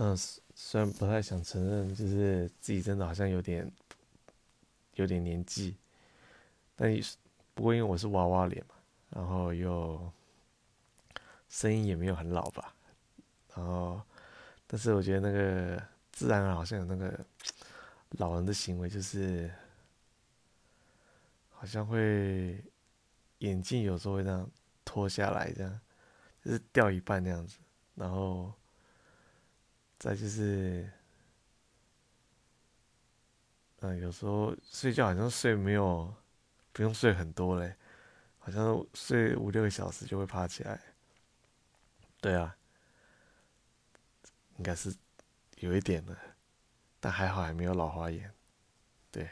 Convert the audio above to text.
嗯，虽然不太想承认，就是自己真的好像有点有点年纪，但不过因为我是娃娃脸嘛，然后又声音也没有很老吧，然后但是我觉得那个自然好像有那个老人的行为，就是好像会眼镜有时候会这样脱下来，这样就是掉一半那样子，然后。再就是，嗯，有时候睡觉好像睡没有，不用睡很多嘞，好像睡五六个小时就会爬起来。对啊，应该是有一点的，但还好还没有老花眼。对。